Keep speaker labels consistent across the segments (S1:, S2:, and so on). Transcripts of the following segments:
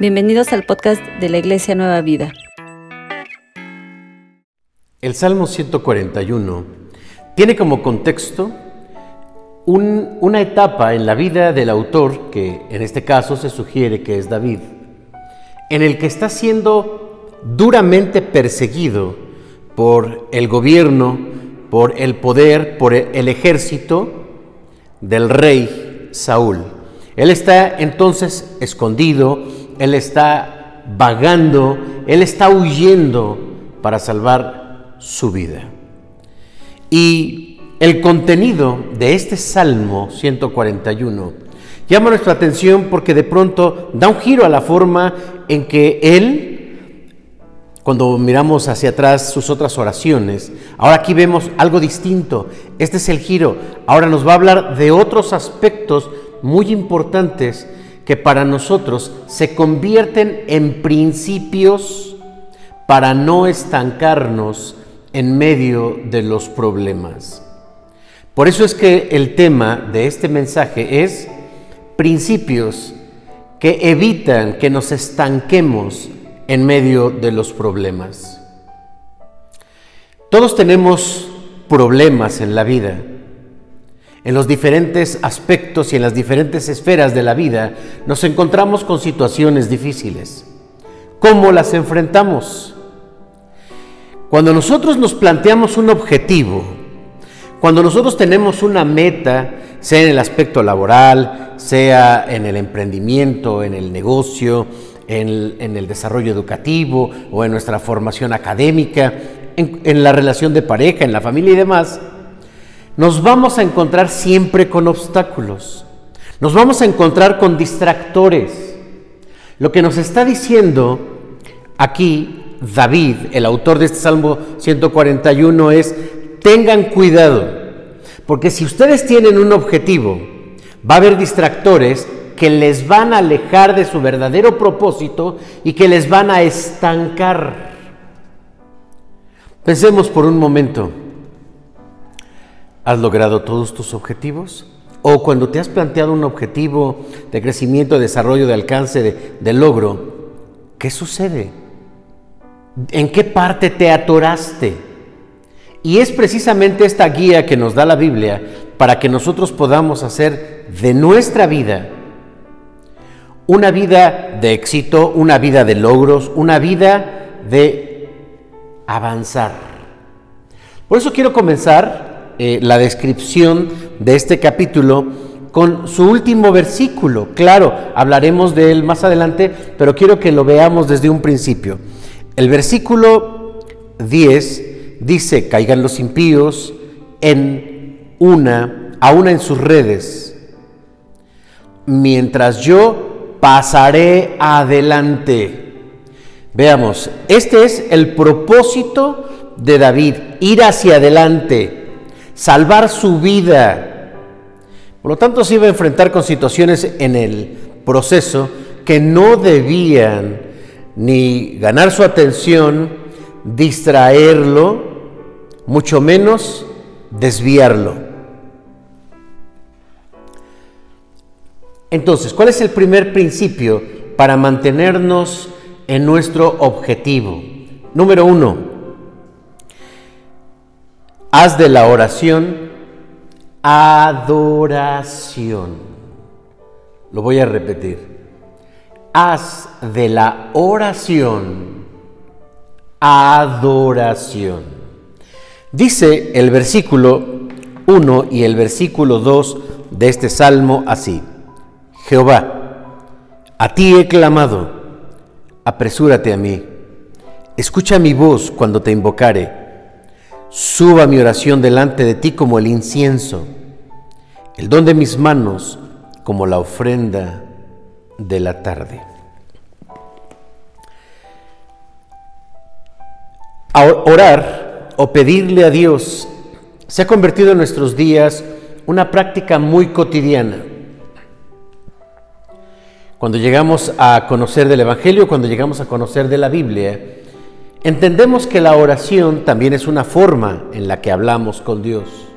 S1: Bienvenidos al podcast de la Iglesia Nueva Vida.
S2: El Salmo 141 tiene como contexto una etapa en la vida del autor, que en este caso se sugiere que es David, en el que está siendo duramente perseguido por el gobierno, por el poder, por el ejército del rey Saúl. Él está entonces escondido, él está vagando, él está huyendo para salvar su vida. Y el contenido de este Salmo 141 llama nuestra atención porque de pronto da un giro a la forma en que él, cuando miramos hacia atrás sus otras oraciones, ahora aquí vemos algo distinto. Este es el giro. Ahora nos va a hablar de otros aspectos muy importantes que para nosotros se convierten en principios para no estancarnos en medio de los problemas. Por eso es que el tema de este mensaje es principios que evitan que nos estanquemos en medio de los problemas. Todos tenemos problemas en la vida en los diferentes aspectos y en las diferentes esferas de la vida nos encontramos con situaciones difíciles. ¿Cómo las enfrentamos? Cuando nosotros nos planteamos un objetivo, cuando nosotros tenemos una meta, sea en el aspecto laboral, sea en el emprendimiento, en el negocio, en el, desarrollo educativo o en nuestra formación académica, en la relación de pareja, en la familia y demás, nos vamos a encontrar siempre con obstáculos, nos vamos a encontrar con distractores. Lo que nos está diciendo aquí David, el autor de este Salmo 141, es, tengan cuidado, porque si ustedes tienen un objetivo, va a haber distractores que les van a alejar de su verdadero propósito y que les van a estancar. Pensemos por un momento, ¿Has logrado todos tus objetivos? O cuando te has planteado un objetivo de crecimiento, de desarrollo, de alcance, de, logro, ¿qué sucede? ¿En qué parte te atoraste? Y es precisamente esta guía que nos da la Biblia para que nosotros podamos hacer de nuestra vida una vida de éxito, una vida de logros, una vida de avanzar. Por eso quiero comenzar eh, la descripción de este capítulo con su último versículo. Claro, hablaremos de él más adelante, pero quiero que lo veamos desde un principio. El versículo 10 dice, caigan los impíos en una, a una en sus redes, mientras yo pasaré adelante. Veamos, este es el propósito de David, ir hacia adelante salvar su vida. Por lo tanto, se iba a enfrentar con situaciones en el proceso que no debían ni ganar su atención, distraerlo, mucho menos desviarlo. Entonces, ¿cuál es el primer principio para mantenernos en nuestro objetivo? Número uno, Haz de la oración adoración. Lo voy a repetir. Haz de la oración adoración. Dice el versículo 1 y el versículo 2 de este salmo así. Jehová, a ti he clamado, apresúrate a mí. Escucha mi voz cuando te invocare Suba mi oración delante de ti como el incienso, el don de mis manos como la ofrenda de la tarde. orar o pedirle a Dios se ha convertido en nuestros días una práctica muy cotidiana. Cuando llegamos a conocer del Evangelio, cuando llegamos a conocer de la Biblia, Entendemos que la oración también es una forma en la que hablamos con Dios.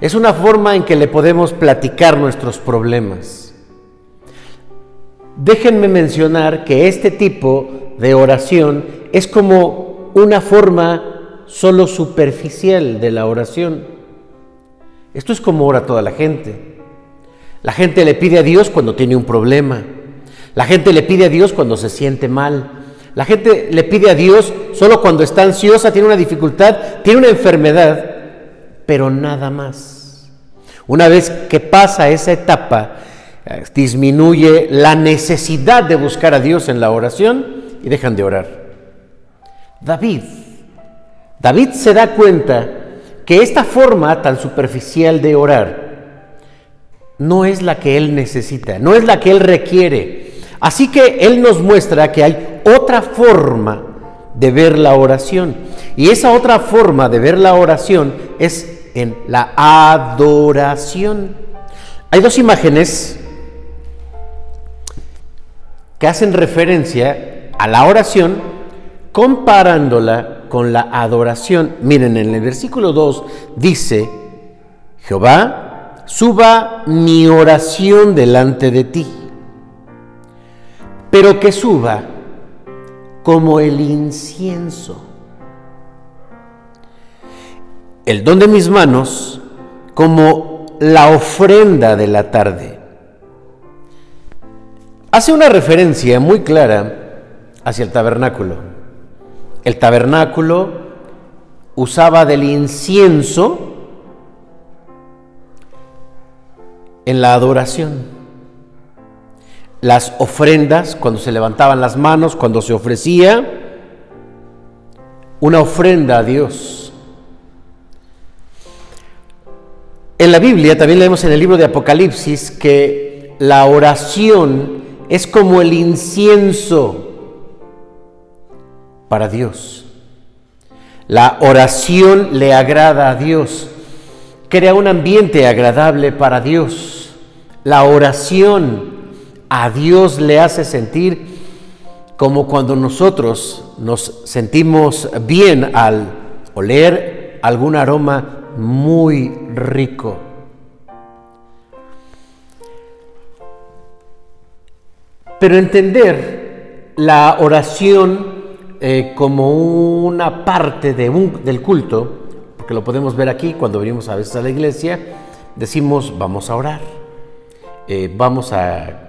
S2: Es una forma en que le podemos platicar nuestros problemas. déjenme mencionar que este tipo de oración es como una forma solo superficial de la oración. Esto es como ora toda la gente. La gente le pide a Dios cuando tiene un problema. La gente le pide a Dios cuando se siente mal. La gente le pide a Dios solo cuando está ansiosa, tiene una dificultad, tiene una enfermedad, pero nada más. Una vez que pasa esa etapa, eh, disminuye la necesidad de buscar a Dios en la oración y dejan de orar. David, David se da cuenta que esta forma tan superficial de orar no es la que él necesita, no es la que él requiere. Así que él nos muestra que hay otra forma de ver la oración. Y esa otra forma de ver la oración es en la adoración. Hay dos imágenes que hacen referencia a la oración comparándola con la adoración. Miren, en el versículo 2 dice, Jehová, suba mi oración delante de ti, pero que suba como el incienso. El don de mis manos como la ofrenda de la tarde. Hace una referencia muy clara hacia el tabernáculo. El tabernáculo usaba del incienso en la adoración las ofrendas, cuando se levantaban las manos, cuando se ofrecía una ofrenda a Dios. En la Biblia también leemos en el libro de Apocalipsis que la oración es como el incienso para Dios. La oración le agrada a Dios, crea un ambiente agradable para Dios. La oración a Dios le hace sentir como cuando nosotros nos sentimos bien al oler algún aroma muy rico. Pero entender la oración eh, como una parte de un, del culto, porque lo podemos ver aquí cuando venimos a veces a la iglesia, decimos vamos a orar, eh, vamos a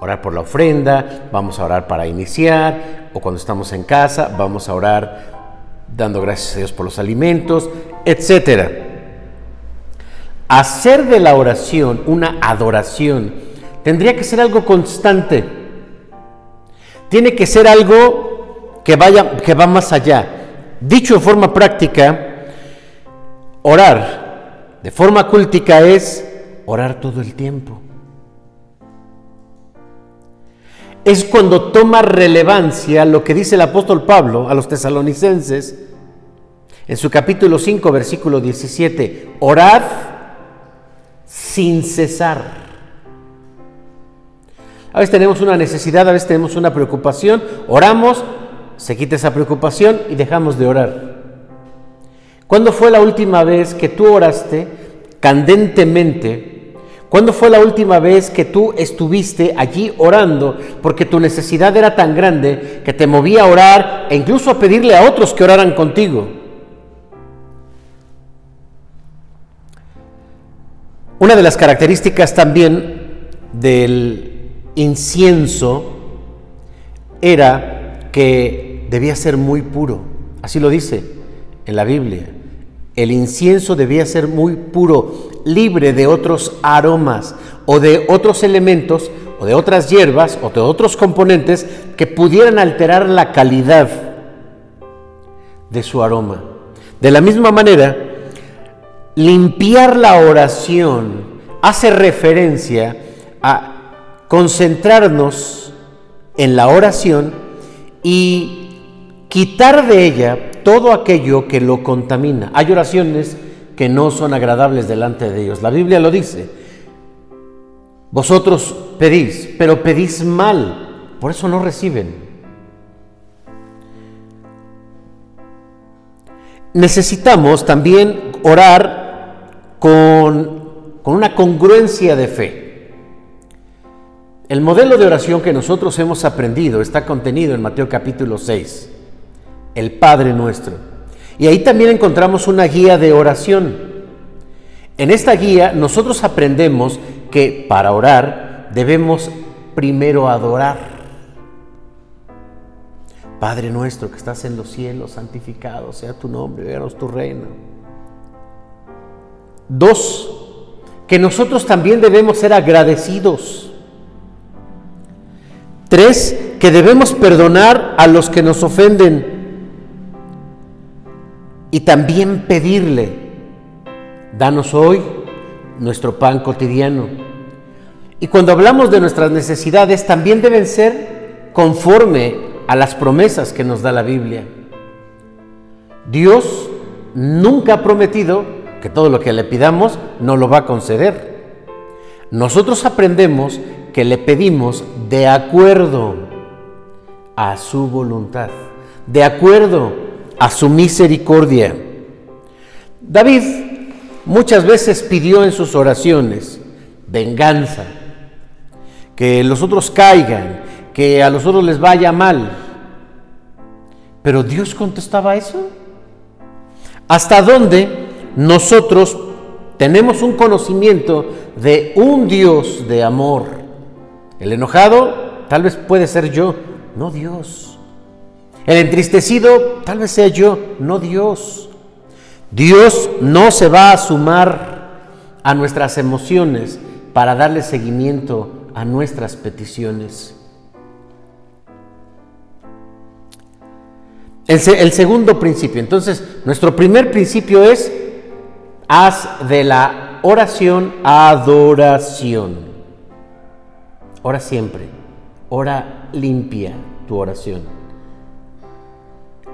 S2: orar por la ofrenda, vamos a orar para iniciar, o cuando estamos en casa, vamos a orar dando gracias a Dios por los alimentos, etc. Hacer de la oración una adoración tendría que ser algo constante. Tiene que ser algo que vaya que va más allá. Dicho de forma práctica, orar de forma cultica es orar todo el tiempo. Es cuando toma relevancia lo que dice el apóstol Pablo a los tesalonicenses en su capítulo 5, versículo 17, orad sin cesar. A veces tenemos una necesidad, a veces tenemos una preocupación, oramos, se quita esa preocupación y dejamos de orar. ¿Cuándo fue la última vez que tú oraste candentemente ¿Cuándo fue la última vez que tú estuviste allí orando porque tu necesidad era tan grande que te movía a orar e incluso a pedirle a otros que oraran contigo? Una de las características también del incienso era que debía ser muy puro. Así lo dice en la Biblia. El incienso debía ser muy puro libre de otros aromas o de otros elementos o de otras hierbas o de otros componentes que pudieran alterar la calidad de su aroma. De la misma manera, limpiar la oración hace referencia a concentrarnos en la oración y quitar de ella todo aquello que lo contamina. Hay oraciones que no son agradables delante de Dios. La Biblia lo dice. Vosotros pedís, pero pedís mal, por eso no reciben. Necesitamos también orar con, con una congruencia de fe. El modelo de oración que nosotros hemos aprendido está contenido en Mateo capítulo 6, el Padre nuestro. Y ahí también encontramos una guía de oración. En esta guía nosotros aprendemos que para orar debemos primero adorar. Padre nuestro que estás en los cielos, santificado sea tu nombre, veamos tu reino. Dos, que nosotros también debemos ser agradecidos. Tres, que debemos perdonar a los que nos ofenden. Y también pedirle, danos hoy nuestro pan cotidiano. Y cuando hablamos de nuestras necesidades, también deben ser conforme a las promesas que nos da la Biblia. Dios nunca ha prometido que todo lo que le pidamos no lo va a conceder. Nosotros aprendemos que le pedimos de acuerdo a su voluntad, de acuerdo a su misericordia. David muchas veces pidió en sus oraciones venganza, que los otros caigan, que a los otros les vaya mal. Pero Dios contestaba eso. ¿Hasta dónde nosotros tenemos un conocimiento de un Dios de amor? El enojado tal vez puede ser yo, no Dios. El entristecido tal vez sea yo, no Dios. Dios no se va a sumar a nuestras emociones para darle seguimiento a nuestras peticiones. El, el, segundo principio, entonces, nuestro primer principio es, haz de la oración adoración. Ora siempre, ora limpia tu oración.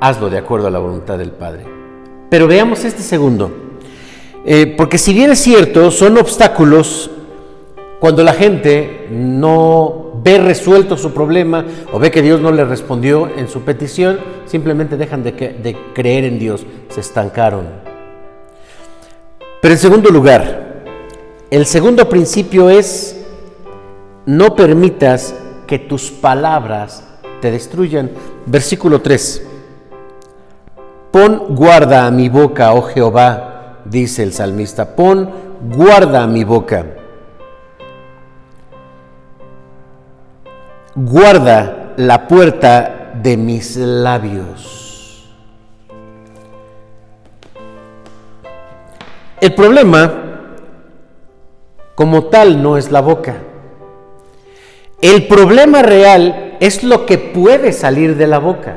S2: Hazlo de acuerdo a la voluntad del Padre. Pero veamos este segundo, eh, porque si bien es cierto, son obstáculos cuando la gente no ve resuelto su problema o ve que Dios no le respondió en su petición, simplemente dejan de, de creer en Dios, se estancaron. Pero en segundo lugar, el segundo principio es no permitas que tus palabras te destruyan. Versículo 3. Pon guarda a mi boca, oh Jehová, dice el salmista. Pon guarda a mi boca. Guarda la puerta de mis labios. El problema como tal no es la boca. El problema real es lo que puede salir de la boca.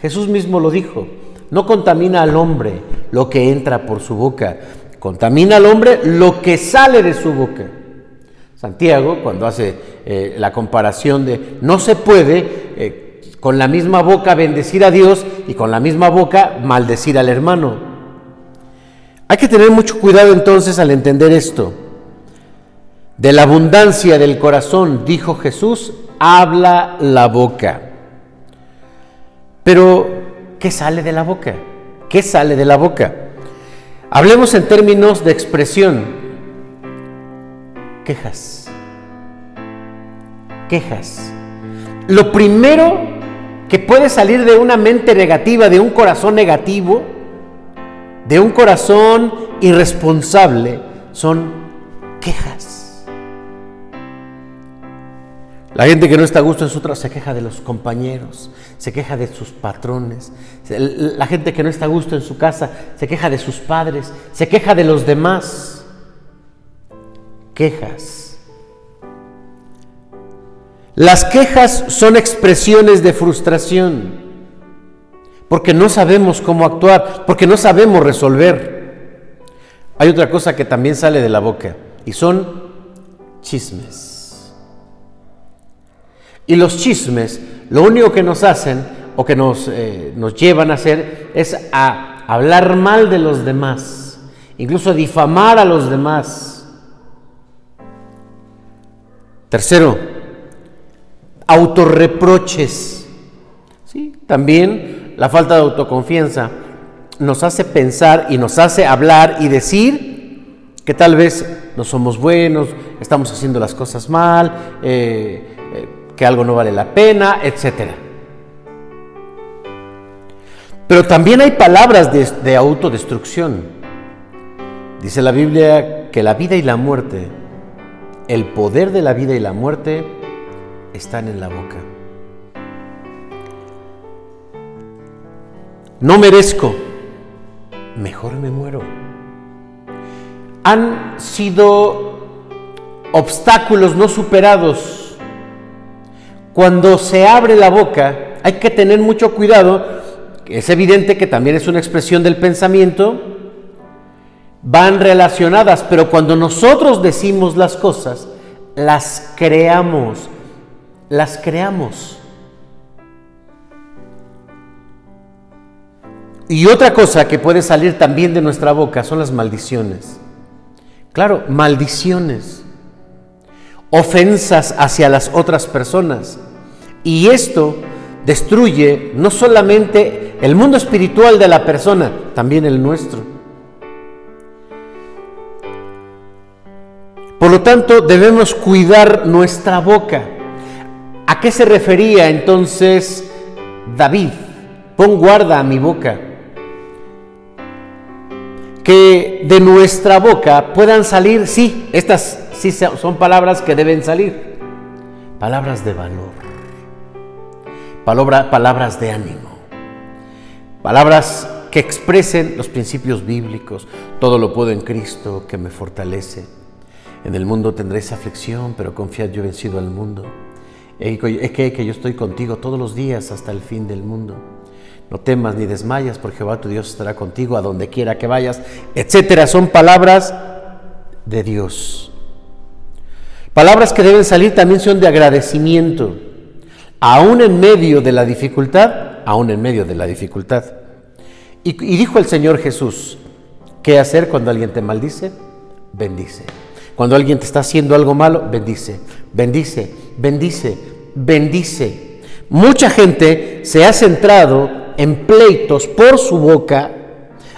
S2: Jesús mismo lo dijo, no contamina al hombre lo que entra por su boca, contamina al hombre lo que sale de su boca. Santiago, cuando hace eh, la comparación de no se puede eh, con la misma boca bendecir a Dios y con la misma boca maldecir al hermano. Hay que tener mucho cuidado entonces al entender esto. De la abundancia del corazón, dijo Jesús, habla la boca. Pero, ¿qué sale de la boca? ¿Qué sale de la boca? Hablemos en términos de expresión. Quejas. Quejas. Lo primero que puede salir de una mente negativa, de un corazón negativo, de un corazón irresponsable, son quejas. La gente que no está a gusto en su trabajo se queja de los compañeros, se queja de sus patrones. La gente que no está a gusto en su casa se queja de sus padres, se queja de los demás. Quejas. Las quejas son expresiones de frustración, porque no sabemos cómo actuar, porque no sabemos resolver. Hay otra cosa que también sale de la boca y son chismes. Y los chismes, lo único que nos hacen o que nos, eh, nos llevan a hacer es a hablar mal de los demás, incluso a difamar a los demás. Tercero, autorreproches. ¿Sí? También la falta de autoconfianza nos hace pensar y nos hace hablar y decir que tal vez no somos buenos, estamos haciendo las cosas mal, eh, que algo no vale la pena, etc. Pero también hay palabras de, de autodestrucción. Dice la Biblia que la vida y la muerte, el poder de la vida y la muerte están en la boca. No merezco, mejor me muero. Han sido obstáculos no superados. Cuando se abre la boca, hay que tener mucho cuidado. Es evidente que también es una expresión del pensamiento. Van relacionadas, pero cuando nosotros decimos las cosas, las creamos, las creamos. Y otra cosa que puede salir también de nuestra boca son las maldiciones. Claro, maldiciones, ofensas hacia las otras personas. Y esto destruye no solamente el mundo espiritual de la persona, también el nuestro. Por lo tanto, debemos cuidar nuestra boca. ¿A qué se refería entonces David? Pon guarda a mi boca que de nuestra boca puedan salir, sí, estas sí son palabras que deben salir, palabras de valor, palabras de ánimo, palabras que expresen los principios bíblicos, todo lo puedo en Cristo que me fortalece. En el mundo tendréis aflicción, pero confiad, yo he vencido al mundo. Es que, que yo estoy contigo todos los días hasta el fin del mundo. No temas ni desmayas, porque Jehová tu Dios estará contigo a donde quiera que vayas, etcétera. Son palabras de Dios. Palabras que deben salir también son de agradecimiento, aún en medio de la dificultad, aún en medio de la dificultad. Y, dijo el Señor Jesús, ¿qué hacer cuando alguien te maldice? Bendice. Cuando alguien te está haciendo algo malo, bendice, bendice, bendice, bendice. Mucha gente se ha centrado en pleitos por su boca,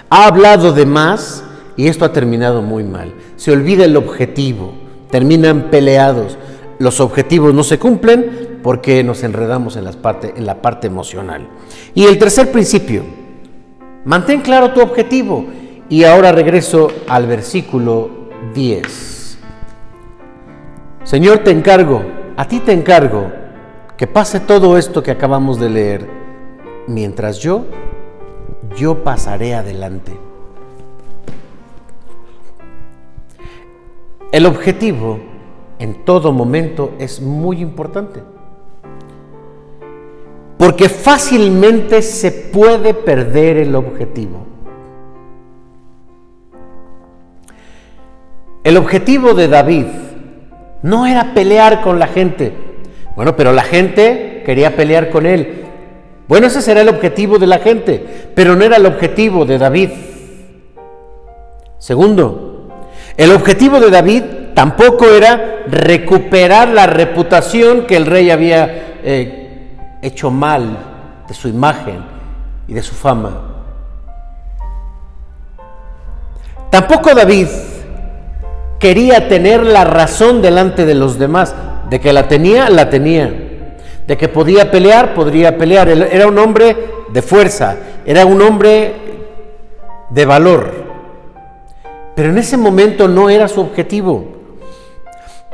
S2: ha hablado de más y esto ha terminado muy mal. Se olvida el objetivo, terminan peleados, los objetivos no se cumplen porque nos enredamos en, las parte, en la parte emocional. Y el tercer principio, mantén claro tu objetivo. Y ahora regreso al versículo 10. Señor, te encargo, a ti te encargo, que pase todo esto que acabamos de leer mientras yo, yo pasaré adelante. El objetivo en todo momento es muy importante. Porque fácilmente se puede perder el objetivo. El objetivo de David no era pelear con la gente. Bueno, pero la gente quería pelear con él. Bueno, ese será el objetivo de la gente, pero no era el objetivo de David. Segundo, el objetivo de David tampoco era recuperar la reputación que el rey había eh, hecho mal de su imagen y de su fama. Tampoco David quería tener la razón delante de los demás. De que la tenía, la tenía de que podía pelear, podría pelear. Era un hombre de fuerza, era un hombre de valor. Pero en ese momento no era su objetivo.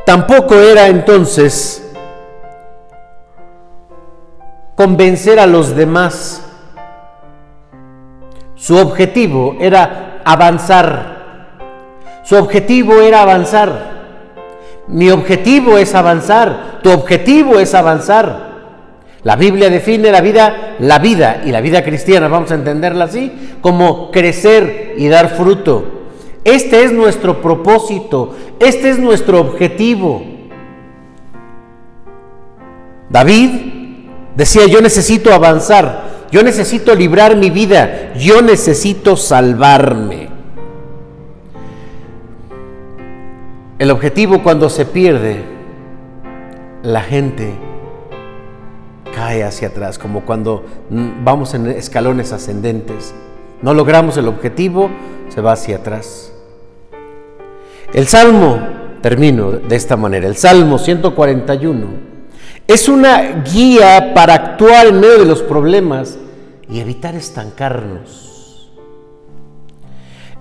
S2: Tampoco era entonces convencer a los demás. Su objetivo era avanzar. Su objetivo era avanzar. Mi objetivo es avanzar, tu objetivo es avanzar. La Biblia define la vida, la vida y la vida cristiana, vamos a entenderla así, como crecer y dar fruto. Este es nuestro propósito, este es nuestro objetivo. David decía, yo necesito avanzar, yo necesito librar mi vida, yo necesito salvarme. El objetivo cuando se pierde, la gente cae hacia atrás, como cuando vamos en escalones ascendentes. No logramos el objetivo, se va hacia atrás. El Salmo, termino de esta manera, el Salmo 141, Es una guía para actuar en medio de los problemas y evitar estancarnos.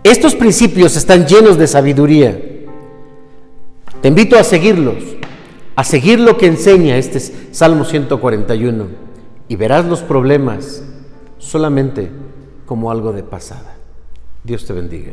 S2: Estos principios están llenos de sabiduría. Te invito a seguirlos, a seguir lo que enseña este Salmo 141 y verás los problemas solamente como algo de pasada. Dios te bendiga.